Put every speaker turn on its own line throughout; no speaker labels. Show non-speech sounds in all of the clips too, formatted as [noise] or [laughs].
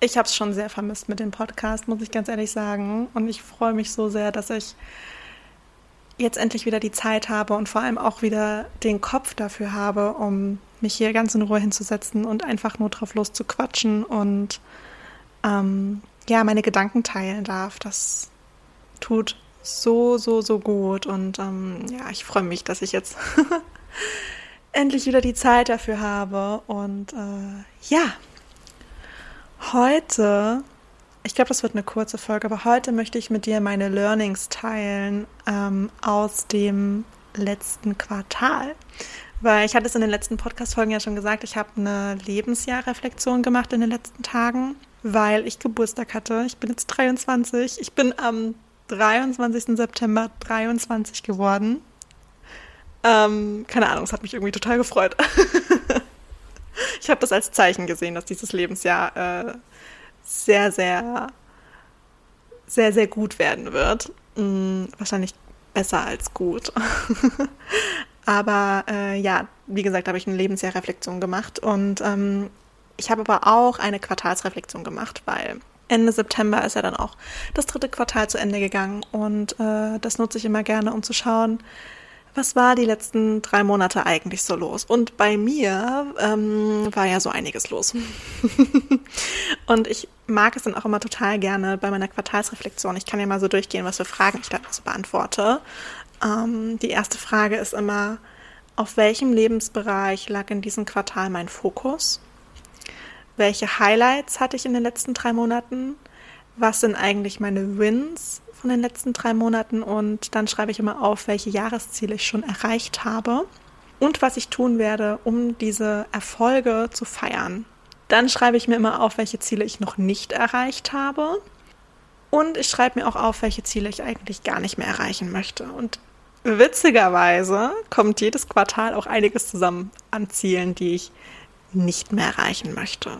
ich habe es schon sehr vermisst mit dem Podcast, muss ich ganz ehrlich sagen. Und ich freue mich so sehr, dass ich jetzt endlich wieder die Zeit habe und vor allem auch wieder den Kopf dafür habe, um mich hier ganz in Ruhe hinzusetzen und einfach nur drauf loszuquatschen und ähm, ja, meine Gedanken teilen darf. Das tut so, so, so gut. Und ähm, ja, ich freue mich, dass ich jetzt [laughs] endlich wieder die Zeit dafür habe. Und äh, ja, heute ich glaube, das wird eine kurze Folge, aber heute möchte ich mit dir meine Learnings teilen ähm, aus dem letzten Quartal. Weil ich hatte es in den letzten Podcast-Folgen ja schon gesagt, ich habe eine Lebensjahrreflexion gemacht in den letzten Tagen, weil ich Geburtstag hatte. Ich bin jetzt 23. Ich bin am 23. September 23 geworden. Ähm, keine Ahnung, es hat mich irgendwie total gefreut. [laughs] ich habe das als Zeichen gesehen, dass dieses Lebensjahr äh, sehr, sehr, sehr, sehr gut werden wird. Hm, wahrscheinlich besser als gut. [laughs] aber äh, ja, wie gesagt, habe ich eine Lebensjahrreflexion gemacht und ähm, ich habe aber auch eine Quartalsreflexion gemacht, weil Ende September ist ja dann auch das dritte Quartal zu Ende gegangen und äh, das nutze ich immer gerne, um zu schauen, was war die letzten drei Monate eigentlich so los? Und bei mir ähm, war ja so einiges los. [laughs] und ich mag es dann auch immer total gerne bei meiner Quartalsreflexion. Ich kann ja mal so durchgehen, was für Fragen ich da beantworte. Ähm, die erste Frage ist immer, auf welchem Lebensbereich lag in diesem Quartal mein Fokus? Welche Highlights hatte ich in den letzten drei Monaten? Was sind eigentlich meine Wins? Von den letzten drei Monaten und dann schreibe ich immer auf, welche Jahresziele ich schon erreicht habe und was ich tun werde, um diese Erfolge zu feiern. Dann schreibe ich mir immer auf, welche Ziele ich noch nicht erreicht habe. Und ich schreibe mir auch auf, welche Ziele ich eigentlich gar nicht mehr erreichen möchte. Und witzigerweise kommt jedes Quartal auch einiges zusammen an Zielen, die ich nicht mehr erreichen möchte.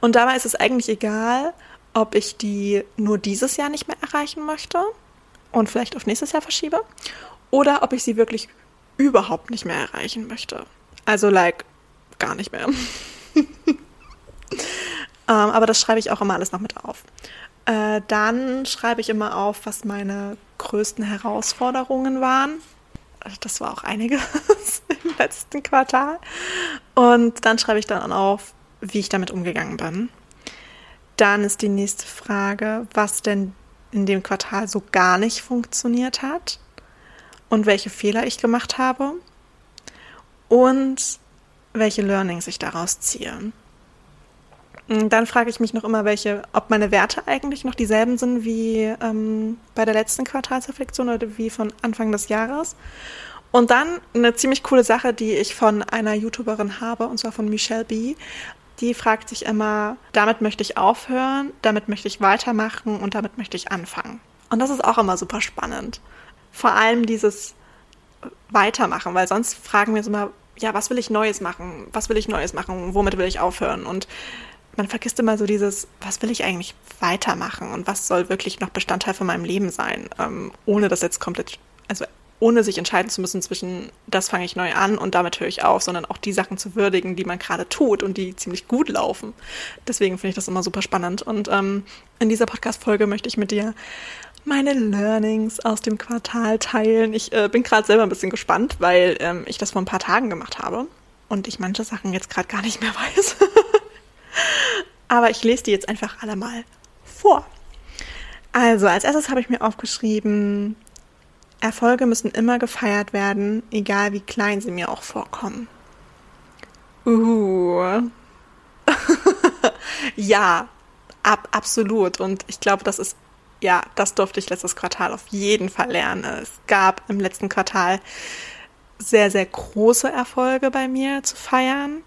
Und dabei ist es eigentlich egal, ob ich die nur dieses Jahr nicht mehr erreichen möchte und vielleicht auf nächstes Jahr verschiebe oder ob ich sie wirklich überhaupt nicht mehr erreichen möchte. Also like gar nicht mehr. [laughs] ähm, aber das schreibe ich auch immer alles noch mit auf. Äh, dann schreibe ich immer auf, was meine größten Herausforderungen waren. Das war auch einiges [laughs] im letzten Quartal. Und dann schreibe ich dann auf, wie ich damit umgegangen bin. Dann ist die nächste Frage, was denn in dem Quartal so gar nicht funktioniert hat und welche Fehler ich gemacht habe und welche Learnings ich daraus ziehe. Dann frage ich mich noch immer, welche, ob meine Werte eigentlich noch dieselben sind wie ähm, bei der letzten Quartalsreflexion oder wie von Anfang des Jahres. Und dann eine ziemlich coole Sache, die ich von einer YouTuberin habe, und zwar von Michelle B die fragt sich immer, damit möchte ich aufhören, damit möchte ich weitermachen und damit möchte ich anfangen. Und das ist auch immer super spannend. Vor allem dieses Weitermachen, weil sonst fragen wir uns immer, ja, was will ich Neues machen? Was will ich Neues machen? Womit will ich aufhören? Und man vergisst immer so dieses, was will ich eigentlich weitermachen und was soll wirklich noch Bestandteil von meinem Leben sein, ähm, ohne das jetzt komplett, also ohne sich entscheiden zu müssen zwischen, das fange ich neu an und damit höre ich auf, sondern auch die Sachen zu würdigen, die man gerade tut und die ziemlich gut laufen. Deswegen finde ich das immer super spannend. Und ähm, in dieser Podcast-Folge möchte ich mit dir meine Learnings aus dem Quartal teilen. Ich äh, bin gerade selber ein bisschen gespannt, weil ähm, ich das vor ein paar Tagen gemacht habe und ich manche Sachen jetzt gerade gar nicht mehr [laughs] weiß. Aber ich lese die jetzt einfach alle mal vor. Also, als erstes habe ich mir aufgeschrieben, Erfolge müssen immer gefeiert werden, egal wie klein sie mir auch vorkommen. Uh. [laughs] ja, ab, absolut. Und ich glaube, das ist, ja, das durfte ich letztes Quartal auf jeden Fall lernen. Es gab im letzten Quartal sehr, sehr große Erfolge bei mir zu feiern,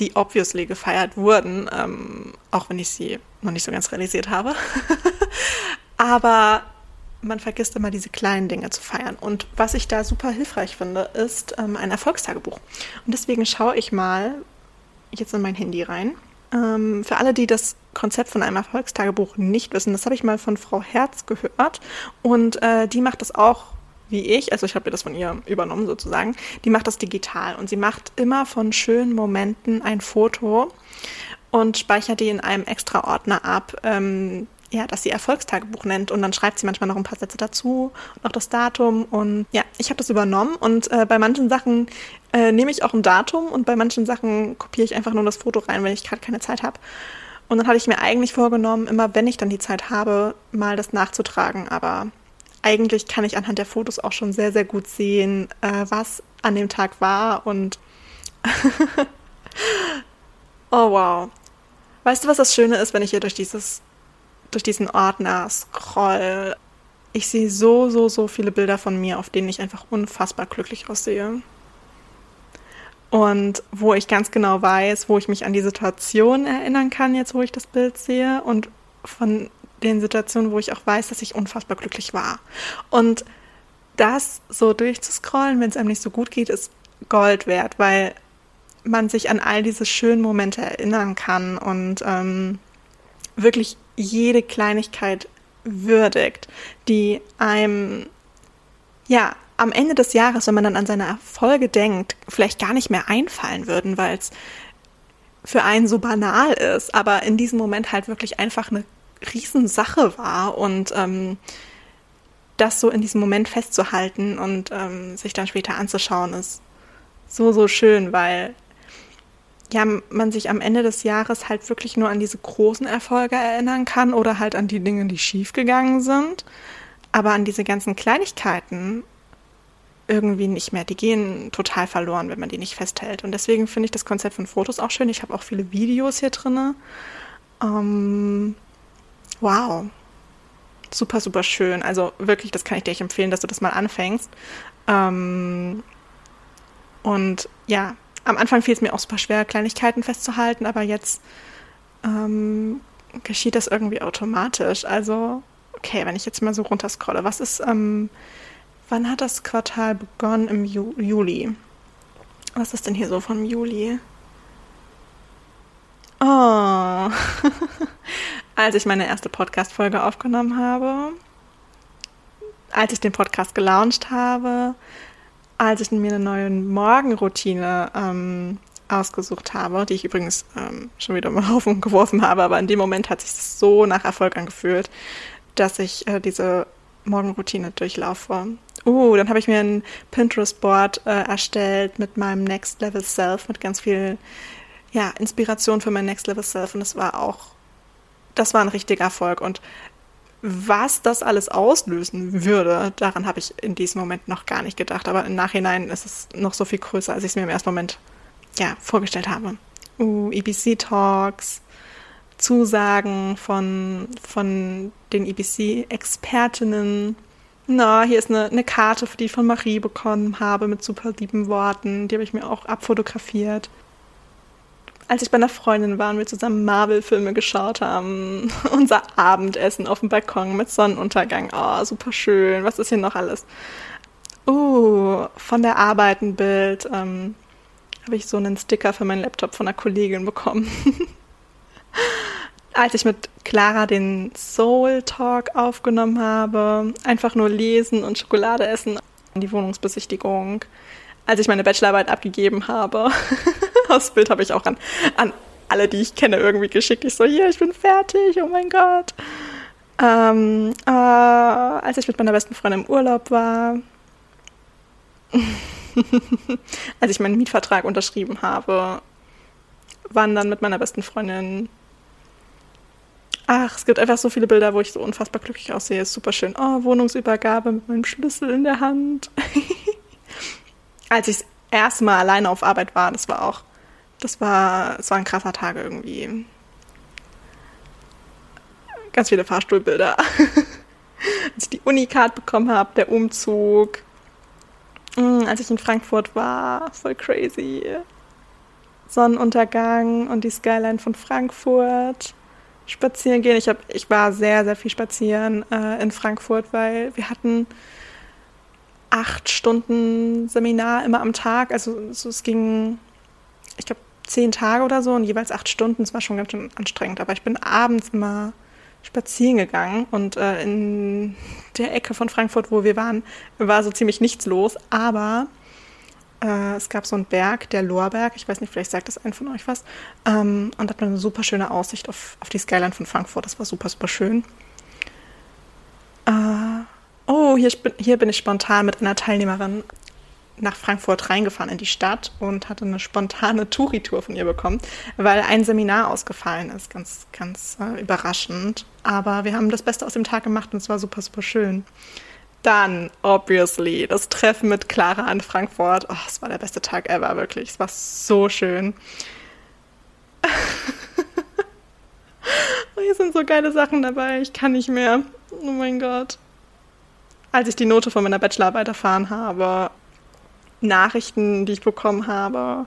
die obviously gefeiert wurden, ähm, auch wenn ich sie noch nicht so ganz realisiert habe. [laughs] Aber man vergisst immer diese kleinen Dinge zu feiern. Und was ich da super hilfreich finde, ist ähm, ein Erfolgstagebuch. Und deswegen schaue ich mal jetzt in mein Handy rein. Ähm, für alle, die das Konzept von einem Erfolgstagebuch nicht wissen, das habe ich mal von Frau Herz gehört. Und äh, die macht das auch wie ich, also ich habe mir das von ihr übernommen sozusagen, die macht das digital und sie macht immer von schönen Momenten ein Foto und speichert die in einem extra Ordner ab, ähm, ja, dass sie Erfolgstagebuch nennt und dann schreibt sie manchmal noch ein paar Sätze dazu, noch das Datum und ja, ich habe das übernommen und äh, bei manchen Sachen äh, nehme ich auch ein Datum und bei manchen Sachen kopiere ich einfach nur das Foto rein, wenn ich gerade keine Zeit habe. Und dann hatte ich mir eigentlich vorgenommen, immer wenn ich dann die Zeit habe, mal das nachzutragen, aber eigentlich kann ich anhand der Fotos auch schon sehr, sehr gut sehen, äh, was an dem Tag war und [laughs] oh wow. Weißt du, was das Schöne ist, wenn ich hier durch dieses durch diesen Ordner scroll. Ich sehe so, so, so viele Bilder von mir, auf denen ich einfach unfassbar glücklich aussehe. Und wo ich ganz genau weiß, wo ich mich an die Situation erinnern kann, jetzt wo ich das Bild sehe. Und von den Situationen, wo ich auch weiß, dass ich unfassbar glücklich war. Und das so durchzuscrollen, wenn es einem nicht so gut geht, ist Gold wert, weil man sich an all diese schönen Momente erinnern kann und ähm, wirklich jede Kleinigkeit würdigt, die einem, ja, am Ende des Jahres, wenn man dann an seine Erfolge denkt, vielleicht gar nicht mehr einfallen würden, weil es für einen so banal ist, aber in diesem Moment halt wirklich einfach eine Riesensache war und ähm, das so in diesem Moment festzuhalten und ähm, sich dann später anzuschauen, ist so, so schön, weil ja, man sich am Ende des Jahres halt wirklich nur an diese großen Erfolge erinnern kann oder halt an die Dinge, die schiefgegangen sind. Aber an diese ganzen Kleinigkeiten irgendwie nicht mehr. Die gehen total verloren, wenn man die nicht festhält. Und deswegen finde ich das Konzept von Fotos auch schön. Ich habe auch viele Videos hier drin. Ähm, wow. Super, super schön. Also wirklich, das kann ich dir echt empfehlen, dass du das mal anfängst. Ähm, und ja, am Anfang fiel es mir auch super schwer, Kleinigkeiten festzuhalten, aber jetzt ähm, geschieht das irgendwie automatisch. Also, okay, wenn ich jetzt mal so runterscrolle, was ist, ähm, wann hat das Quartal begonnen? Im Ju Juli. Was ist denn hier so vom Juli? Oh, [laughs] als ich meine erste Podcast-Folge aufgenommen habe, als ich den Podcast gelauncht habe, als ich mir eine neue Morgenroutine ähm, ausgesucht habe, die ich übrigens ähm, schon wieder mal [laughs] auf geworfen habe, aber in dem Moment hat sich das so nach Erfolg angefühlt, dass ich äh, diese Morgenroutine durchlaufe. Uh, dann habe ich mir ein Pinterest-Board äh, erstellt mit meinem Next Level Self, mit ganz viel ja, Inspiration für mein Next Level Self und das war auch, das war ein richtiger Erfolg und was das alles auslösen würde, daran habe ich in diesem Moment noch gar nicht gedacht. Aber im Nachhinein ist es noch so viel größer, als ich es mir im ersten Moment ja, vorgestellt habe. Uh, EBC-Talks, Zusagen von, von den EBC-Expertinnen. Na, hier ist eine, eine Karte, die ich von Marie bekommen habe mit super lieben Worten. Die habe ich mir auch abfotografiert als ich bei einer Freundin war und wir zusammen Marvel-Filme geschaut haben. [laughs] Unser Abendessen auf dem Balkon mit Sonnenuntergang. Oh, super schön. Was ist hier noch alles? Uh, von der Arbeit ein Bild. Ähm, Habe ich so einen Sticker für meinen Laptop von einer Kollegin bekommen. [laughs] als ich mit Clara den Soul Talk aufgenommen habe, einfach nur lesen und Schokolade essen, die Wohnungsbesichtigung, als ich meine Bachelorarbeit abgegeben habe. [laughs] das Bild habe ich auch an, an alle, die ich kenne, irgendwie geschickt. Ich so, hier, ich bin fertig, oh mein Gott. Ähm, äh, als ich mit meiner besten Freundin im Urlaub war, [laughs] als ich meinen Mietvertrag unterschrieben habe, wandern mit meiner besten Freundin, Ach, es gibt einfach so viele Bilder, wo ich so unfassbar glücklich aussehe. Ist super schön. Oh, Wohnungsübergabe mit meinem Schlüssel in der Hand. [laughs] Als ich das erste Mal alleine auf Arbeit war, das war auch, das war, es war ein krasser Tag irgendwie. Ganz viele Fahrstuhlbilder. [laughs] als ich die Unicard bekommen habe, der Umzug. Mm, als ich in Frankfurt war, voll crazy. Sonnenuntergang und die Skyline von Frankfurt. Spazieren gehen. Ich, hab, ich war sehr, sehr viel spazieren äh, in Frankfurt, weil wir hatten acht Stunden Seminar immer am Tag. Also so, es ging, ich glaube, zehn Tage oder so und jeweils acht Stunden. Es war schon ganz schön anstrengend. Aber ich bin abends immer spazieren gegangen und äh, in der Ecke von Frankfurt, wo wir waren, war so ziemlich nichts los, aber äh, es gab so einen Berg, der Lorberg, ich weiß nicht, vielleicht sagt das ein von euch was, ähm, und hat eine super schöne Aussicht auf, auf die Skyline von Frankfurt, das war super, super schön. Äh, oh, hier, hier bin ich spontan mit einer Teilnehmerin nach Frankfurt reingefahren in die Stadt und hatte eine spontane Touri-Tour von ihr bekommen, weil ein Seminar ausgefallen ist. Ganz, ganz äh, überraschend. Aber wir haben das Beste aus dem Tag gemacht und es war super, super schön. Dann, obviously, das Treffen mit Clara in Frankfurt. Oh, es war der beste Tag ever, wirklich. Es war so schön. [laughs] oh, hier sind so geile Sachen dabei. Ich kann nicht mehr. Oh mein Gott. Als ich die Note von meiner Bachelorarbeit erfahren habe, Nachrichten, die ich bekommen habe.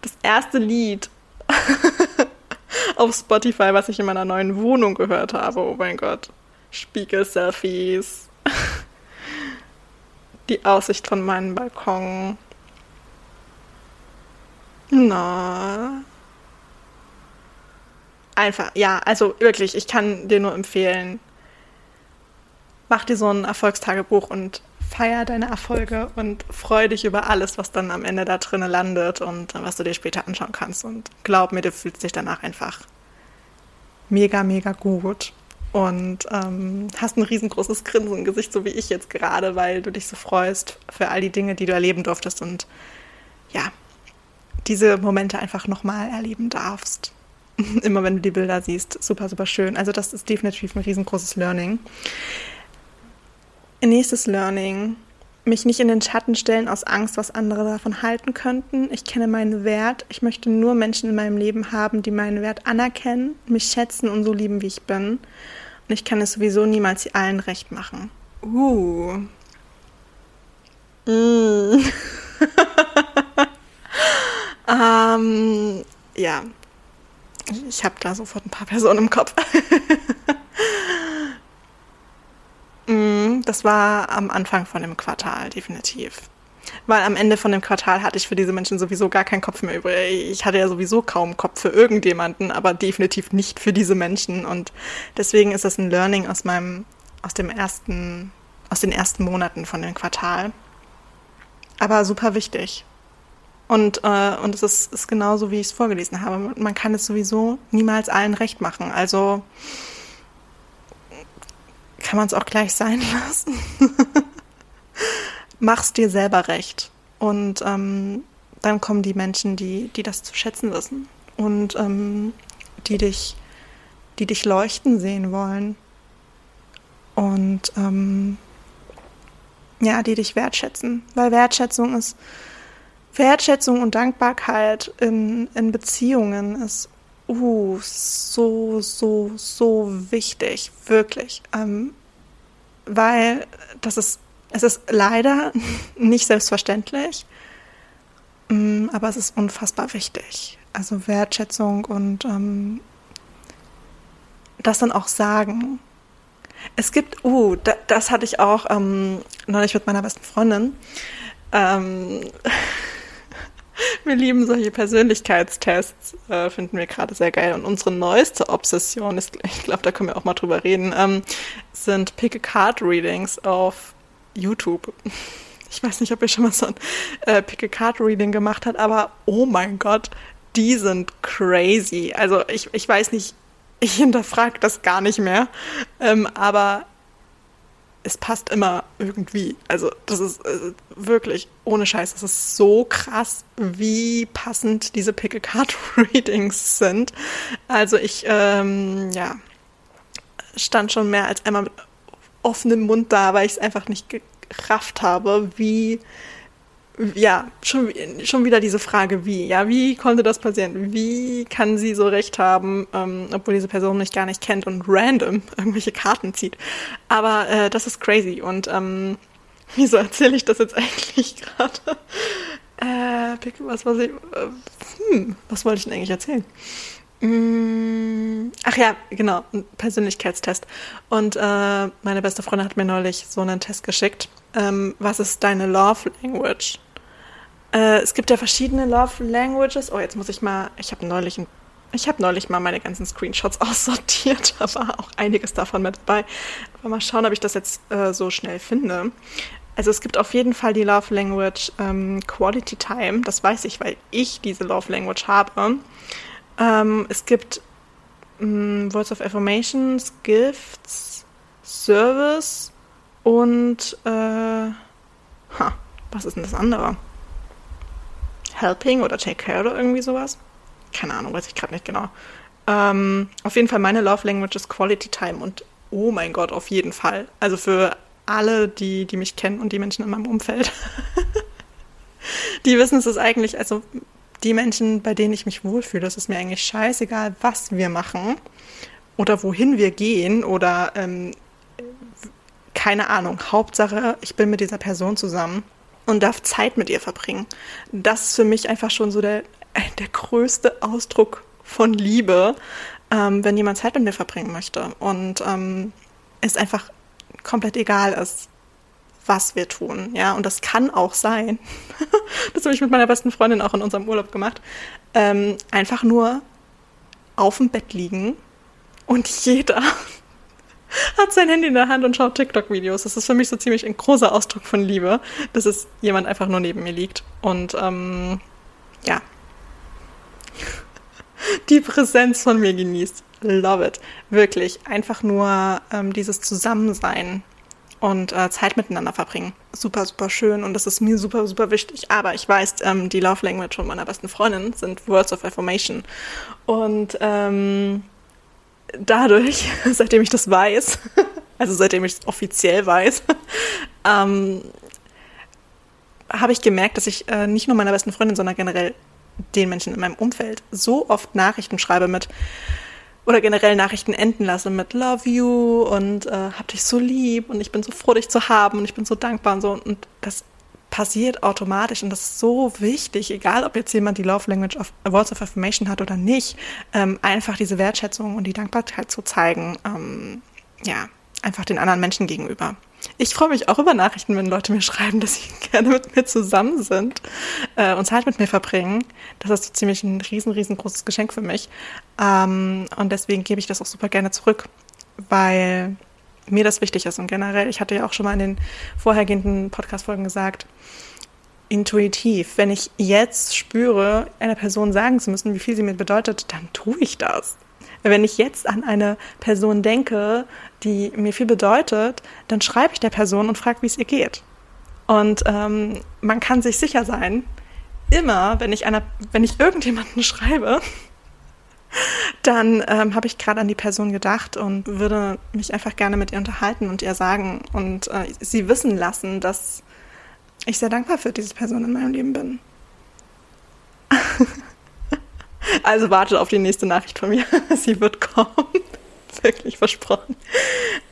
Das erste Lied [laughs] auf Spotify, was ich in meiner neuen Wohnung gehört habe. Oh mein Gott. Spiegel-Selfies. [laughs] Die Aussicht von meinem Balkon. Na. Einfach, ja, also wirklich, ich kann dir nur empfehlen, mach dir so ein Erfolgstagebuch und feier deine Erfolge und freu dich über alles, was dann am Ende da drinnen landet und was du dir später anschauen kannst. Und glaub mir, du fühlst dich danach einfach mega, mega gut und ähm, hast ein riesengroßes Grinsen im Gesicht, so wie ich jetzt gerade, weil du dich so freust für all die Dinge, die du erleben durftest und ja, diese Momente einfach nochmal erleben darfst. [laughs] Immer wenn du die Bilder siehst, super, super schön. Also das ist definitiv ein riesengroßes Learning. Nächstes Learning. Mich nicht in den Schatten stellen aus Angst, was andere davon halten könnten. Ich kenne meinen Wert. Ich möchte nur Menschen in meinem Leben haben, die meinen Wert anerkennen, mich schätzen und so lieben, wie ich bin. Und ich kann es sowieso niemals allen recht machen. Uh. Mm. [laughs] ähm, ja. Ich habe da sofort ein paar Personen im Kopf. [laughs] Das war am Anfang von dem Quartal, definitiv. Weil am Ende von dem Quartal hatte ich für diese Menschen sowieso gar keinen Kopf mehr übrig. Ich hatte ja sowieso kaum Kopf für irgendjemanden, aber definitiv nicht für diese Menschen. Und deswegen ist das ein Learning aus meinem, aus dem ersten, aus den ersten Monaten von dem Quartal. Aber super wichtig. Und, äh, und es ist, ist genauso, wie ich es vorgelesen habe. Man kann es sowieso niemals allen recht machen. Also kann man es auch gleich sein [laughs] lassen. Mach's dir selber recht. Und ähm, dann kommen die Menschen, die, die das zu schätzen wissen und ähm, die dich, die dich leuchten sehen wollen. Und ähm, ja, die dich wertschätzen. Weil Wertschätzung ist, Wertschätzung und Dankbarkeit in, in Beziehungen ist uh, so, so, so wichtig, wirklich. Ähm, weil das ist, es ist leider [laughs] nicht selbstverständlich, mm, aber es ist unfassbar wichtig. Also Wertschätzung und ähm, das dann auch sagen. Es gibt, uh, da, das hatte ich auch ähm, neulich mit meiner besten Freundin. Ähm, [laughs] [laughs] wir lieben solche Persönlichkeitstests, äh, finden wir gerade sehr geil. Und unsere neueste Obsession ist, [laughs] ich glaube, da können wir auch mal drüber reden, ähm, sind Pick-a-Card-Readings auf YouTube. [laughs] Ich weiß nicht, ob ihr schon mal so ein äh, Pick-a-Card-Reading gemacht habt, aber oh mein Gott, die sind crazy. Also ich, ich weiß nicht, ich hinterfrage das gar nicht mehr, ähm, aber es passt immer irgendwie. Also das ist äh, wirklich ohne Scheiß. Das ist so krass, wie passend diese Pickle Card Readings sind. Also ich, ähm, ja, stand schon mehr als einmal mit offenem Mund da, weil ich es einfach nicht gerafft habe, wie, ja, schon, schon wieder diese Frage, wie, ja, wie konnte das passieren? Wie kann sie so recht haben, ähm, obwohl diese Person mich gar nicht kennt und random [laughs] irgendwelche Karten zieht? Aber äh, das ist crazy und ähm, [laughs] wieso erzähle ich das jetzt [laughs] eigentlich gerade? Äh, was, was, ich, äh, hm, was wollte ich denn eigentlich erzählen? Mm, ach ja, genau, ein Persönlichkeitstest. Und äh, meine beste Freundin hat mir neulich so einen Test geschickt. Ähm, was ist deine Love Language? Äh, es gibt ja verschiedene Love Languages. Oh, jetzt muss ich mal, ich habe neulich ein ich habe neulich mal meine ganzen Screenshots [laughs] aussortiert, da war auch einiges davon mit dabei. Aber mal schauen, ob ich das jetzt äh, so schnell finde. Also es gibt auf jeden Fall die Love Language ähm, Quality Time. Das weiß ich, weil ich diese Love Language habe. Ähm, es gibt ähm, Words of Affirmations, Gifts, Service und äh, ha, was ist denn das andere? Helping oder Take Care oder irgendwie sowas? Keine Ahnung, weiß ich gerade nicht genau. Ähm, auf jeden Fall meine Love Language ist Quality Time und oh mein Gott, auf jeden Fall. Also für alle, die, die mich kennen und die Menschen in meinem Umfeld. [laughs] die wissen es ist eigentlich, also die Menschen, bei denen ich mich wohlfühle, das ist mir eigentlich scheißegal, was wir machen oder wohin wir gehen oder ähm, keine Ahnung. Hauptsache, ich bin mit dieser Person zusammen und darf Zeit mit ihr verbringen. Das ist für mich einfach schon so der, [laughs] der größte Ausdruck von Liebe, ähm, wenn jemand Zeit mit mir verbringen möchte und ähm, es einfach komplett egal ist, was wir tun. Ja, und das kann auch sein, [laughs] das habe ich mit meiner besten Freundin auch in unserem Urlaub gemacht, ähm, einfach nur auf dem Bett liegen und jeder [laughs] hat sein Handy in der Hand und schaut TikTok-Videos. Das ist für mich so ziemlich ein großer Ausdruck von Liebe, dass es jemand einfach nur neben mir liegt. Und ähm, ja, [laughs] die Präsenz von mir genießt. Love it. Wirklich. Einfach nur ähm, dieses Zusammensein und äh, Zeit miteinander verbringen. Super, super schön und das ist mir super, super wichtig. Aber ich weiß, ähm, die Love Language von meiner besten Freundin sind Words of Affirmation. Und ähm, dadurch, [laughs] seitdem ich das weiß, [laughs] also seitdem ich es offiziell weiß, [laughs] ähm, habe ich gemerkt, dass ich äh, nicht nur meiner besten Freundin, sondern generell den Menschen in meinem Umfeld so oft Nachrichten schreibe mit, oder generell Nachrichten enden lasse mit Love you und äh, hab dich so lieb und ich bin so froh, dich zu haben und ich bin so dankbar und so. Und das passiert automatisch und das ist so wichtig, egal ob jetzt jemand die Love Language of Words of Affirmation hat oder nicht, ähm, einfach diese Wertschätzung und die Dankbarkeit zu zeigen, ähm, ja, einfach den anderen Menschen gegenüber. Ich freue mich auch über Nachrichten, wenn Leute mir schreiben, dass sie [laughs] gerne mit mir zusammen sind äh, und Zeit mit mir verbringen. Das ist so ziemlich ein riesen, riesengroßes Geschenk für mich. Ähm, und deswegen gebe ich das auch super gerne zurück, weil mir das wichtig ist. Und generell, ich hatte ja auch schon mal in den vorhergehenden Podcast-Folgen gesagt, intuitiv, wenn ich jetzt spüre, einer Person sagen zu müssen, wie viel sie mir bedeutet, dann tue ich das. Wenn ich jetzt an eine Person denke, die mir viel bedeutet, dann schreibe ich der Person und frage, wie es ihr geht. Und ähm, man kann sich sicher sein, immer, wenn ich einer, wenn ich irgendjemanden [laughs] schreibe, dann ähm, habe ich gerade an die Person gedacht und würde mich einfach gerne mit ihr unterhalten und ihr sagen und äh, sie wissen lassen, dass ich sehr dankbar für diese Person in meinem Leben bin. [laughs] Also wartet auf die nächste Nachricht von mir. [laughs] Sie wird kommen. Wirklich versprochen.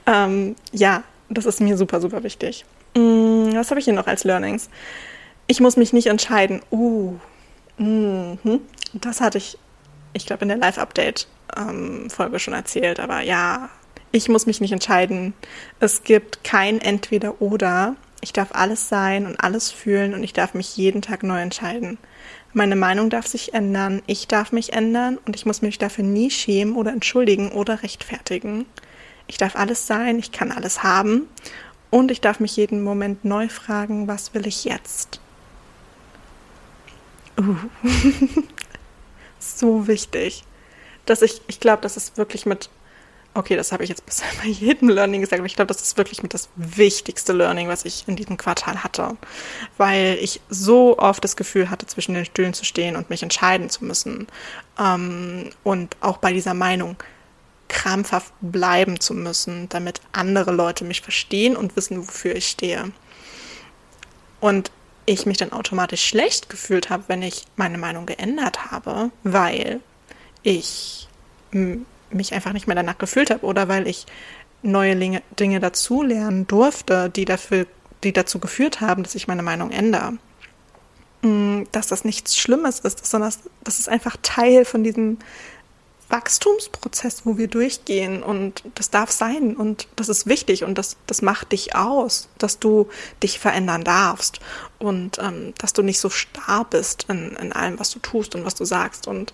Ähm, ja, das ist mir super, super wichtig. Mm, was habe ich hier noch als Learnings? Ich muss mich nicht entscheiden. Uh, -hmm. das hatte ich, ich glaube, in der Live-Update-Folge schon erzählt. Aber ja, ich muss mich nicht entscheiden. Es gibt kein Entweder-Oder. Ich darf alles sein und alles fühlen und ich darf mich jeden Tag neu entscheiden. Meine Meinung darf sich ändern, ich darf mich ändern und ich muss mich dafür nie schämen oder entschuldigen oder rechtfertigen. Ich darf alles sein, ich kann alles haben und ich darf mich jeden Moment neu fragen, was will ich jetzt? Uh. [laughs] so wichtig. Dass ich, ich glaube, das ist wirklich mit Okay, das habe ich jetzt bisher [laughs] bei jedem Learning gesagt, aber ich glaube, das ist wirklich mit das wichtigste Learning, was ich in diesem Quartal hatte. Weil ich so oft das Gefühl hatte, zwischen den Stühlen zu stehen und mich entscheiden zu müssen. Ähm, und auch bei dieser Meinung, krampfhaft bleiben zu müssen, damit andere Leute mich verstehen und wissen, wofür ich stehe. Und ich mich dann automatisch schlecht gefühlt habe, wenn ich meine Meinung geändert habe, weil ich mich einfach nicht mehr danach gefühlt habe oder weil ich neue Dinge dazulernen durfte, die dafür, die dazu geführt haben, dass ich meine Meinung ändere. Mm, dass das nichts Schlimmes ist, sondern das ist einfach Teil von diesem Wachstumsprozess, wo wir durchgehen. Und das darf sein. Und das ist wichtig. Und das, das macht dich aus, dass du dich verändern darfst. Und ähm, dass du nicht so starr bist in, in allem, was du tust und was du sagst. Und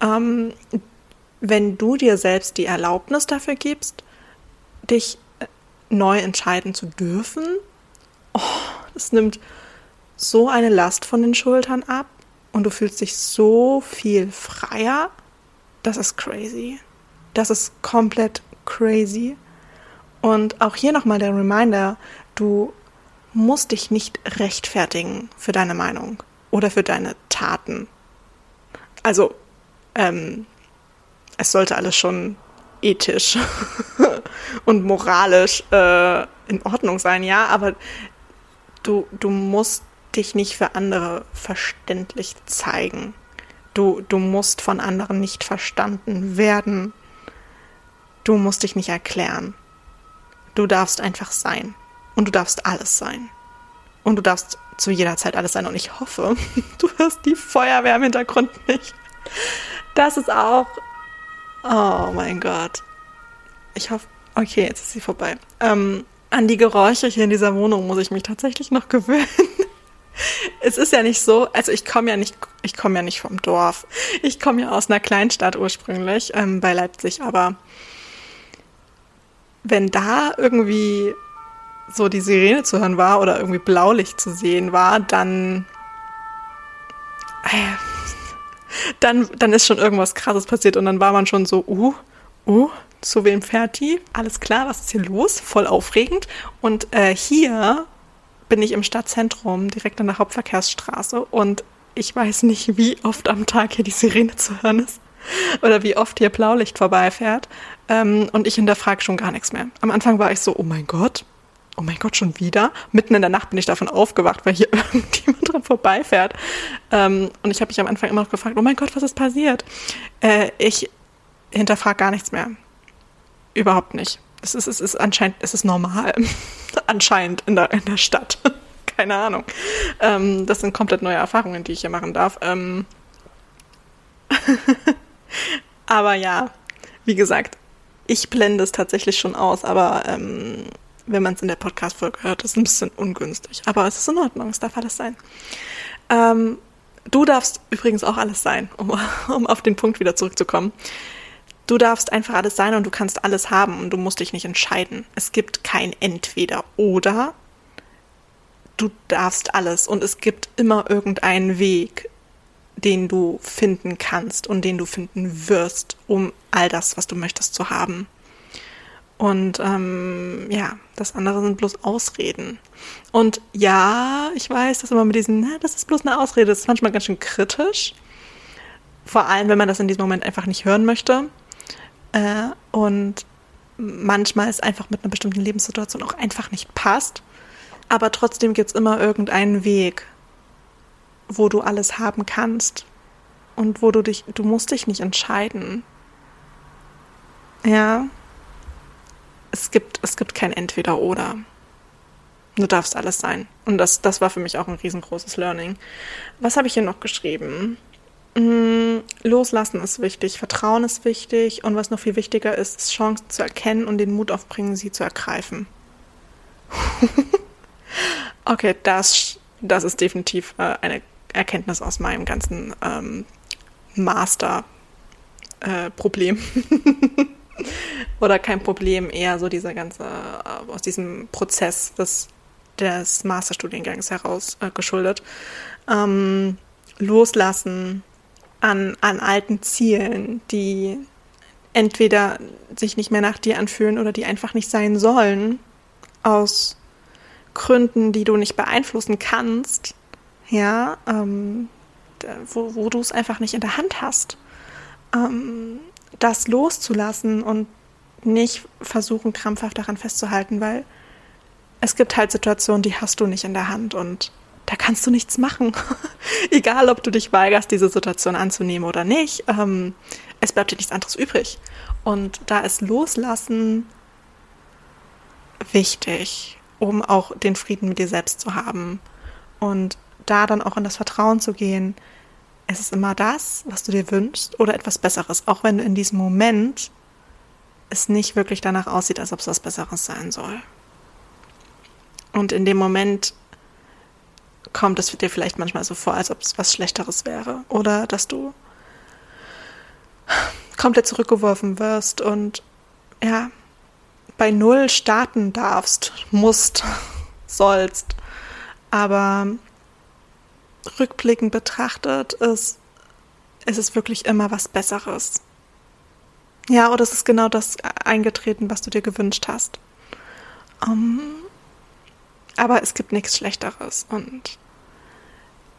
ähm, wenn du dir selbst die Erlaubnis dafür gibst, dich äh, neu entscheiden zu dürfen, oh, das nimmt so eine Last von den Schultern ab und du fühlst dich so viel freier. Das ist crazy. Das ist komplett crazy. Und auch hier nochmal der Reminder, du musst dich nicht rechtfertigen für deine Meinung oder für deine Taten. Also, ähm, es sollte alles schon ethisch [laughs] und moralisch äh, in Ordnung sein, ja, aber du, du musst dich nicht für andere verständlich zeigen. Du, du musst von anderen nicht verstanden werden. Du musst dich nicht erklären. Du darfst einfach sein. Und du darfst alles sein. Und du darfst zu jeder Zeit alles sein. Und ich hoffe, [laughs] du hörst die Feuerwehr im Hintergrund nicht. Das ist auch. Oh mein Gott. Ich hoffe. Okay, jetzt ist sie vorbei. Ähm, an die Geräusche hier in dieser Wohnung muss ich mich tatsächlich noch [laughs] gewöhnen. Es ist ja nicht so, also ich komme ja nicht, ich komme ja nicht vom Dorf. Ich komme ja aus einer Kleinstadt ursprünglich ähm, bei Leipzig, aber wenn da irgendwie so die Sirene zu hören war oder irgendwie Blaulicht zu sehen war, dann äh, dann, dann ist schon irgendwas Krasses passiert und dann war man schon so, uh, uh, zu wem fährt die? Alles klar, was ist hier los? Voll aufregend. Und äh, hier bin ich im Stadtzentrum, direkt an der Hauptverkehrsstraße und ich weiß nicht, wie oft am Tag hier die Sirene zu hören ist oder wie oft hier Blaulicht vorbeifährt. Ähm, und ich hinterfrage schon gar nichts mehr. Am Anfang war ich so, oh mein Gott, oh mein Gott, schon wieder. Mitten in der Nacht bin ich davon aufgewacht, weil hier [laughs] irgendjemand dran vorbeifährt. Ähm, und ich habe mich am Anfang immer noch gefragt, oh mein Gott, was ist passiert? Äh, ich hinterfrage gar nichts mehr. Überhaupt nicht. Es ist, es ist anscheinend, es ist normal. [laughs] anscheinend in der, in der Stadt. [laughs] Keine Ahnung. Ähm, das sind komplett neue Erfahrungen, die ich hier machen darf. Ähm aber ja, wie gesagt, ich blende es tatsächlich schon aus, aber ähm, wenn man es in der Podcast-Folge hört, ist ein bisschen ungünstig. Aber es ist in Ordnung, es darf alles sein. Ähm, du darfst übrigens auch alles sein, um, [laughs] um auf den Punkt wieder zurückzukommen. Du darfst einfach alles sein und du kannst alles haben und du musst dich nicht entscheiden. Es gibt kein Entweder oder. Du darfst alles und es gibt immer irgendeinen Weg, den du finden kannst und den du finden wirst, um all das, was du möchtest, zu haben. Und ähm, ja, das andere sind bloß Ausreden. Und ja, ich weiß, dass immer mit diesen, na, das ist bloß eine Ausrede, das ist manchmal ganz schön kritisch. Vor allem, wenn man das in diesem Moment einfach nicht hören möchte. Äh, und manchmal es einfach mit einer bestimmten Lebenssituation auch einfach nicht passt. Aber trotzdem gibt es immer irgendeinen Weg, wo du alles haben kannst. Und wo du dich, du musst dich nicht entscheiden. Ja. Es gibt, es gibt kein Entweder-Oder. Du darfst alles sein. Und das, das war für mich auch ein riesengroßes Learning. Was habe ich hier noch geschrieben? Mm, loslassen ist wichtig, Vertrauen ist wichtig und was noch viel wichtiger ist, ist Chancen zu erkennen und den Mut aufbringen, sie zu ergreifen. [laughs] okay, das, das ist definitiv äh, eine Erkenntnis aus meinem ganzen ähm, Master-Problem. Äh, [laughs] [laughs] Oder kein Problem, eher so dieser ganze, äh, aus diesem Prozess des, des Masterstudiengangs heraus äh, geschuldet. Ähm, loslassen, an, an alten Zielen, die entweder sich nicht mehr nach dir anfühlen oder die einfach nicht sein sollen, aus Gründen, die du nicht beeinflussen kannst, ja, ähm, wo, wo du es einfach nicht in der Hand hast. Ähm, das loszulassen und nicht versuchen, krampfhaft daran festzuhalten, weil es gibt halt Situationen, die hast du nicht in der Hand und da kannst du nichts machen. [laughs] Egal, ob du dich weigerst, diese Situation anzunehmen oder nicht. Ähm, es bleibt dir nichts anderes übrig. Und da ist Loslassen wichtig, um auch den Frieden mit dir selbst zu haben. Und da dann auch in das Vertrauen zu gehen, es ist immer das, was du dir wünschst oder etwas Besseres, auch wenn in diesem Moment es nicht wirklich danach aussieht, als ob es was Besseres sein soll. Und in dem Moment kommt es dir vielleicht manchmal so vor, als ob es was Schlechteres wäre oder dass du komplett zurückgeworfen wirst und ja, bei Null starten darfst, musst, [laughs] sollst. Aber rückblickend betrachtet ist, ist es wirklich immer was Besseres. Ja, oder es ist genau das eingetreten, was du dir gewünscht hast. Um, aber es gibt nichts Schlechteres. Und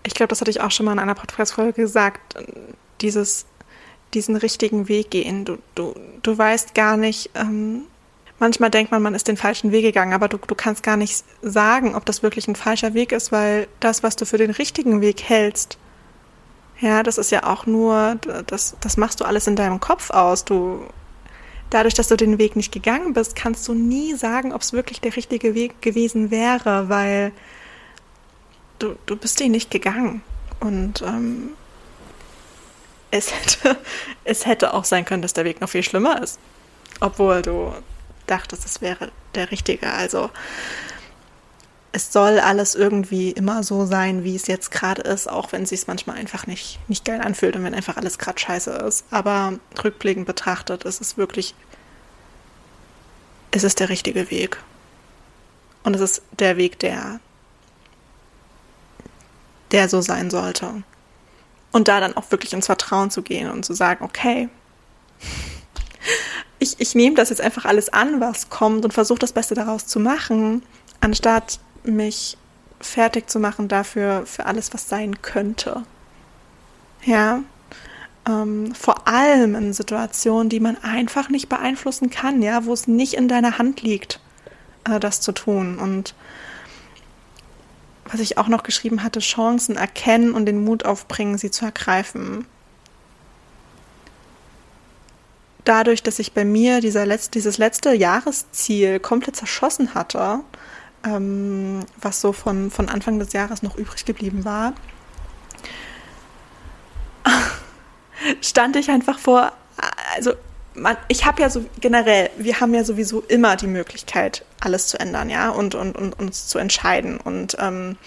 ich glaube, das hatte ich auch schon mal in einer Podcast-Folge gesagt. Dieses, diesen richtigen Weg gehen. Du, du, du weißt gar nicht, ähm, manchmal denkt man, man ist den falschen Weg gegangen, aber du, du kannst gar nicht sagen, ob das wirklich ein falscher Weg ist, weil das, was du für den richtigen Weg hältst, ja, das ist ja auch nur, das, das machst du alles in deinem Kopf aus. Du, dadurch, dass du den Weg nicht gegangen bist, kannst du nie sagen, ob es wirklich der richtige Weg gewesen wäre, weil du, du bist ihn nicht gegangen. Und ähm, es, [laughs] hätte, es hätte auch sein können, dass der Weg noch viel schlimmer ist. Obwohl du dachtest, es wäre der richtige. Also es soll alles irgendwie immer so sein, wie es jetzt gerade ist, auch wenn es sich manchmal einfach nicht, nicht geil anfühlt und wenn einfach alles gerade scheiße ist. Aber rückblickend betrachtet ist es wirklich, es ist der richtige Weg. Und es ist der Weg, der, der so sein sollte. Und da dann auch wirklich ins Vertrauen zu gehen und zu sagen, okay, ich, ich nehme das jetzt einfach alles an, was kommt und versuche das Beste daraus zu machen, anstatt mich fertig zu machen dafür, für alles, was sein könnte. Ja, ähm, vor allem in Situationen, die man einfach nicht beeinflussen kann, ja, wo es nicht in deiner Hand liegt, äh, das zu tun. Und was ich auch noch geschrieben hatte, Chancen erkennen und den Mut aufbringen, sie zu ergreifen. Dadurch, dass ich bei mir dieser Letz-, dieses letzte Jahresziel komplett zerschossen hatte, ähm, was so von, von Anfang des Jahres noch übrig geblieben war, [laughs] stand ich einfach vor, also man, ich habe ja so generell, wir haben ja sowieso immer die Möglichkeit, alles zu ändern, ja, und, und, und uns zu entscheiden. Und ähm,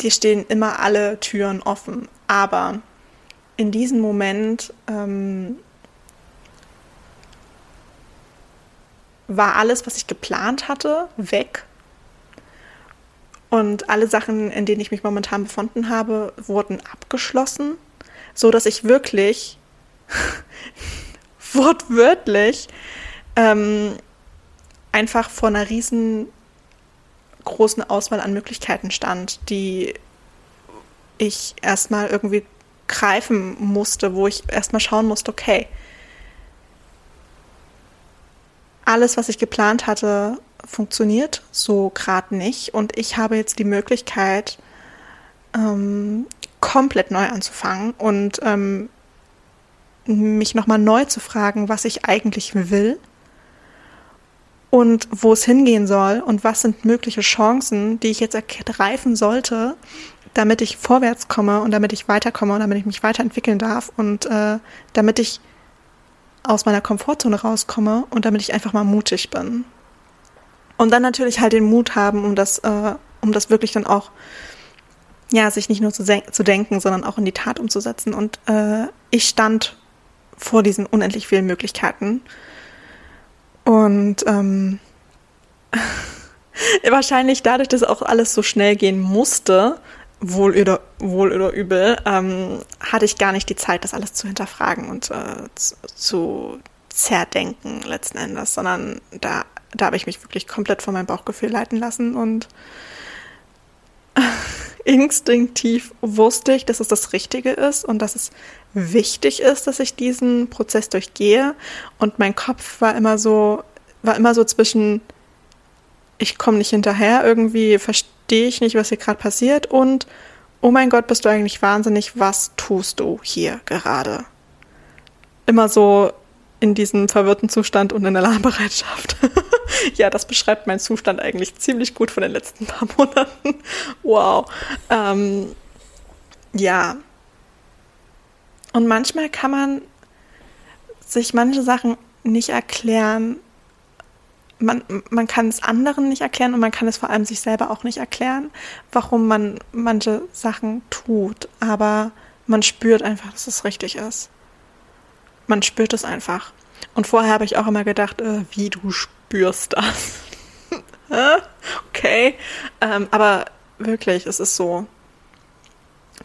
dir stehen immer alle Türen offen. Aber in diesem Moment ähm, war alles, was ich geplant hatte, weg. Und alle Sachen, in denen ich mich momentan befunden habe, wurden abgeschlossen, so dass ich wirklich [laughs] wortwörtlich ähm, einfach vor einer riesengroßen Auswahl an Möglichkeiten stand, die ich erstmal irgendwie greifen musste, wo ich erstmal schauen musste, okay, alles, was ich geplant hatte, funktioniert so gerade nicht. Und ich habe jetzt die Möglichkeit, ähm, komplett neu anzufangen und ähm, mich nochmal neu zu fragen, was ich eigentlich will und wo es hingehen soll und was sind mögliche Chancen, die ich jetzt ergreifen sollte, damit ich vorwärts komme und damit ich weiterkomme und damit ich mich weiterentwickeln darf und äh, damit ich aus meiner Komfortzone rauskomme und damit ich einfach mal mutig bin. Und dann natürlich halt den Mut haben, um das, äh, um das wirklich dann auch, ja, sich nicht nur zu, zu denken, sondern auch in die Tat umzusetzen. Und äh, ich stand vor diesen unendlich vielen Möglichkeiten. Und ähm, [laughs] wahrscheinlich dadurch, dass auch alles so schnell gehen musste, wohl oder, wohl oder übel, ähm, hatte ich gar nicht die Zeit, das alles zu hinterfragen und äh, zu, zu zerdenken letzten Endes, sondern da, da habe ich mich wirklich komplett von meinem Bauchgefühl leiten lassen und [laughs] instinktiv wusste ich, dass es das Richtige ist und dass es wichtig ist, dass ich diesen Prozess durchgehe. Und mein Kopf war immer so, war immer so zwischen, ich komme nicht hinterher, irgendwie verstehe ich nicht, was hier gerade passiert und oh mein Gott, bist du eigentlich wahnsinnig, was tust du hier gerade? Immer so in diesem verwirrten Zustand und in Alarmbereitschaft. [laughs] ja, das beschreibt meinen Zustand eigentlich ziemlich gut von den letzten paar [laughs] Monaten. wow. Ähm, ja. Und manchmal kann man sich manche Sachen nicht erklären. Man, man kann es anderen nicht erklären und man kann es vor allem sich selber auch nicht erklären, warum man manche Sachen tut. Aber man spürt einfach, dass es richtig ist. Man spürt es einfach. Und vorher habe ich auch immer gedacht, äh, wie du spürst das. [laughs] okay. Ähm, aber wirklich, es ist so.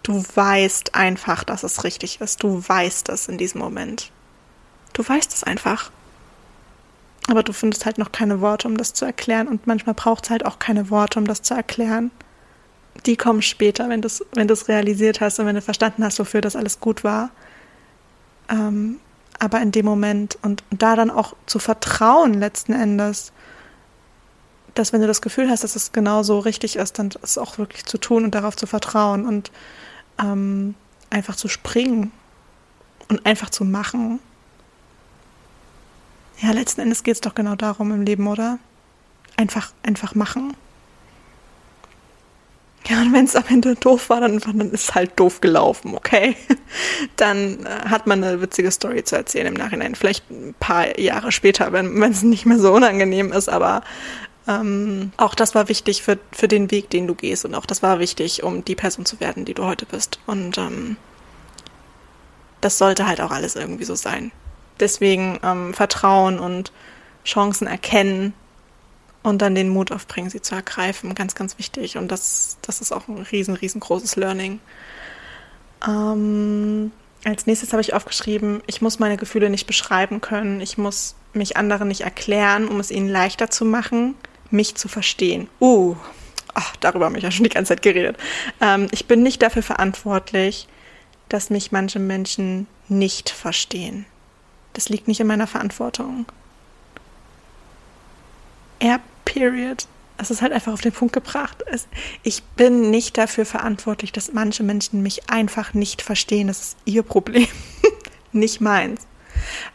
Du weißt einfach, dass es richtig ist. Du weißt es in diesem Moment. Du weißt es einfach. Aber du findest halt noch keine Worte, um das zu erklären. Und manchmal braucht es halt auch keine Worte, um das zu erklären. Die kommen später, wenn du es wenn realisiert hast und wenn du verstanden hast, wofür das alles gut war. Ähm, aber in dem Moment und da dann auch zu vertrauen letzten Endes, dass wenn du das Gefühl hast, dass es genau so richtig ist, dann es auch wirklich zu tun und darauf zu vertrauen und ähm, einfach zu springen und einfach zu machen. Ja, letzten Endes geht es doch genau darum im Leben, oder? Einfach, einfach machen. Ja, und wenn es am Ende doof war, dann, dann ist es halt doof gelaufen, okay? [laughs] Dann äh, hat man eine witzige Story zu erzählen im Nachhinein. Vielleicht ein paar Jahre später, wenn es nicht mehr so unangenehm ist, aber ähm, auch das war wichtig für, für den Weg, den du gehst. Und auch das war wichtig, um die Person zu werden, die du heute bist. Und ähm, das sollte halt auch alles irgendwie so sein. Deswegen ähm, Vertrauen und Chancen erkennen und dann den Mut aufbringen, sie zu ergreifen. Ganz, ganz wichtig. Und das, das ist auch ein riesen, riesengroßes Learning. Ähm, als nächstes habe ich aufgeschrieben, ich muss meine Gefühle nicht beschreiben können. Ich muss mich anderen nicht erklären, um es ihnen leichter zu machen, mich zu verstehen. Uh, ach, darüber habe ich ja schon die ganze Zeit geredet. Ähm, ich bin nicht dafür verantwortlich, dass mich manche Menschen nicht verstehen. Das liegt nicht in meiner Verantwortung. Er Period. Es ist halt einfach auf den Punkt gebracht. Es, ich bin nicht dafür verantwortlich, dass manche Menschen mich einfach nicht verstehen. Das ist ihr Problem, [laughs] nicht meins.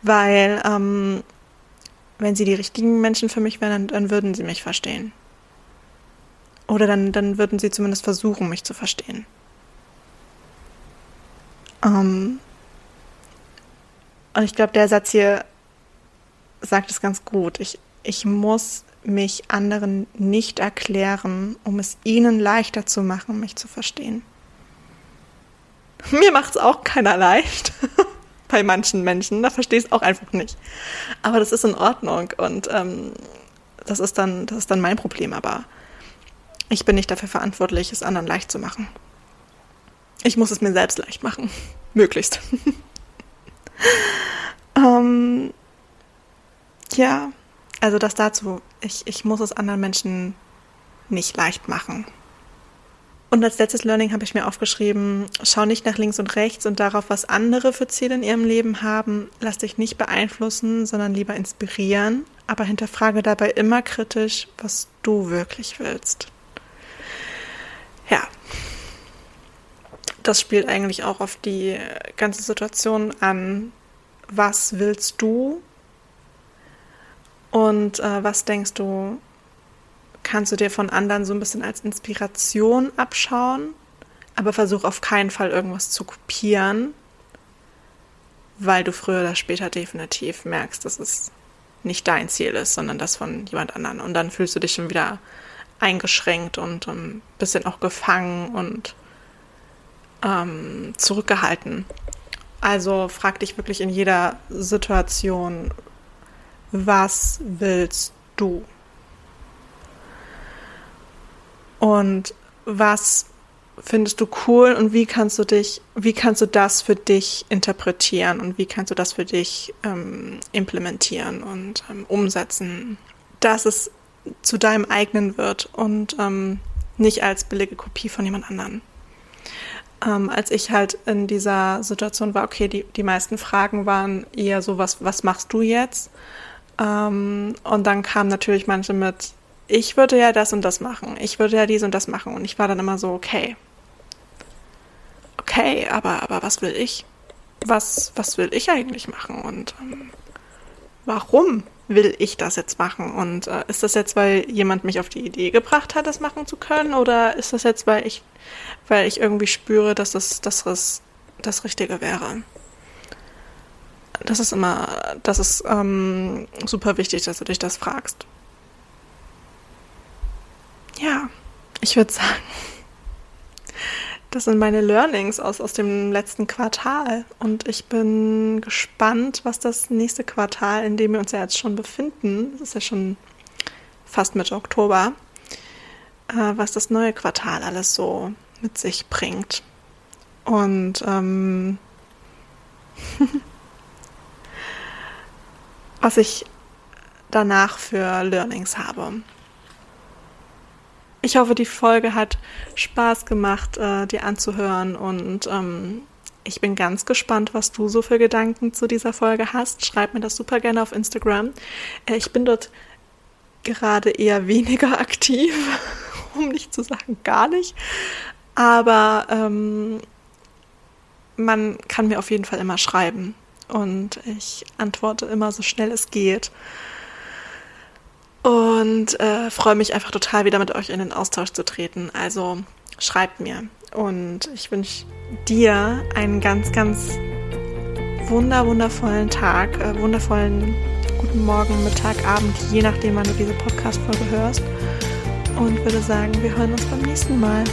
Weil, ähm, wenn sie die richtigen Menschen für mich wären, dann, dann würden sie mich verstehen. Oder dann, dann würden sie zumindest versuchen, mich zu verstehen. Ähm, und ich glaube, der Satz hier sagt es ganz gut. Ich, ich muss mich anderen nicht erklären, um es ihnen leichter zu machen, mich zu verstehen. Mir macht es auch keiner leicht. [laughs] Bei manchen Menschen, da verstehe ich es auch einfach nicht. Aber das ist in Ordnung und ähm, das, ist dann, das ist dann mein Problem. Aber ich bin nicht dafür verantwortlich, es anderen leicht zu machen. Ich muss es mir selbst leicht machen. [laughs] Möglichst. [laughs] [laughs] ähm, ja, also das dazu, ich, ich muss es anderen Menschen nicht leicht machen. Und als letztes Learning habe ich mir aufgeschrieben, schau nicht nach links und rechts und darauf, was andere für Ziele in ihrem Leben haben. Lass dich nicht beeinflussen, sondern lieber inspirieren, aber hinterfrage dabei immer kritisch, was du wirklich willst. Ja, das spielt eigentlich auch auf die ganze Situation an. Was willst du und äh, was denkst du, kannst du dir von anderen so ein bisschen als Inspiration abschauen, aber versuch auf keinen Fall irgendwas zu kopieren, weil du früher oder später definitiv merkst, dass es nicht dein Ziel ist, sondern das von jemand anderem. Und dann fühlst du dich schon wieder eingeschränkt und ein bisschen auch gefangen und ähm, zurückgehalten. Also frag dich wirklich in jeder Situation, was willst du? Und was findest du cool und wie kannst du dich, wie kannst du das für dich interpretieren und wie kannst du das für dich ähm, implementieren und ähm, umsetzen, dass es zu deinem eigenen wird und ähm, nicht als billige Kopie von jemand anderem. Ähm, als ich halt in dieser Situation war, okay, die, die meisten Fragen waren eher so, was, was machst du jetzt? Ähm, und dann kamen natürlich manche mit, ich würde ja das und das machen, ich würde ja dies und das machen. Und ich war dann immer so, okay. Okay, aber, aber was will ich? Was, was will ich eigentlich machen? Und ähm, warum will ich das jetzt machen? Und äh, ist das jetzt, weil jemand mich auf die Idee gebracht hat, das machen zu können? Oder ist das jetzt, weil ich, weil ich irgendwie spüre, dass das, dass das das Richtige wäre? Das ist immer, das ist ähm, super wichtig, dass du dich das fragst. Ja, ich würde sagen, das sind meine Learnings aus, aus dem letzten Quartal. Und ich bin gespannt, was das nächste Quartal, in dem wir uns ja jetzt schon befinden, das ist ja schon fast Mitte Oktober, äh, was das neue Quartal alles so mit sich bringt. Und ähm, [laughs] was ich danach für Learnings habe. Ich hoffe, die Folge hat Spaß gemacht, äh, dir anzuhören und ähm, ich bin ganz gespannt, was du so für Gedanken zu dieser Folge hast. Schreib mir das super gerne auf Instagram. Äh, ich bin dort gerade eher weniger [laughs] aktiv, um nicht zu sagen gar nicht. Aber ähm, man kann mir auf jeden Fall immer schreiben und ich antworte immer so schnell es geht und äh, freue mich einfach total wieder mit euch in den Austausch zu treten. Also schreibt mir und ich wünsche dir einen ganz, ganz wunder, wundervollen Tag, äh, wundervollen guten Morgen, Mittag, Abend, je nachdem, wann du diese Podcast-Folge hörst. Und würde sagen, wir hören uns beim nächsten Mal.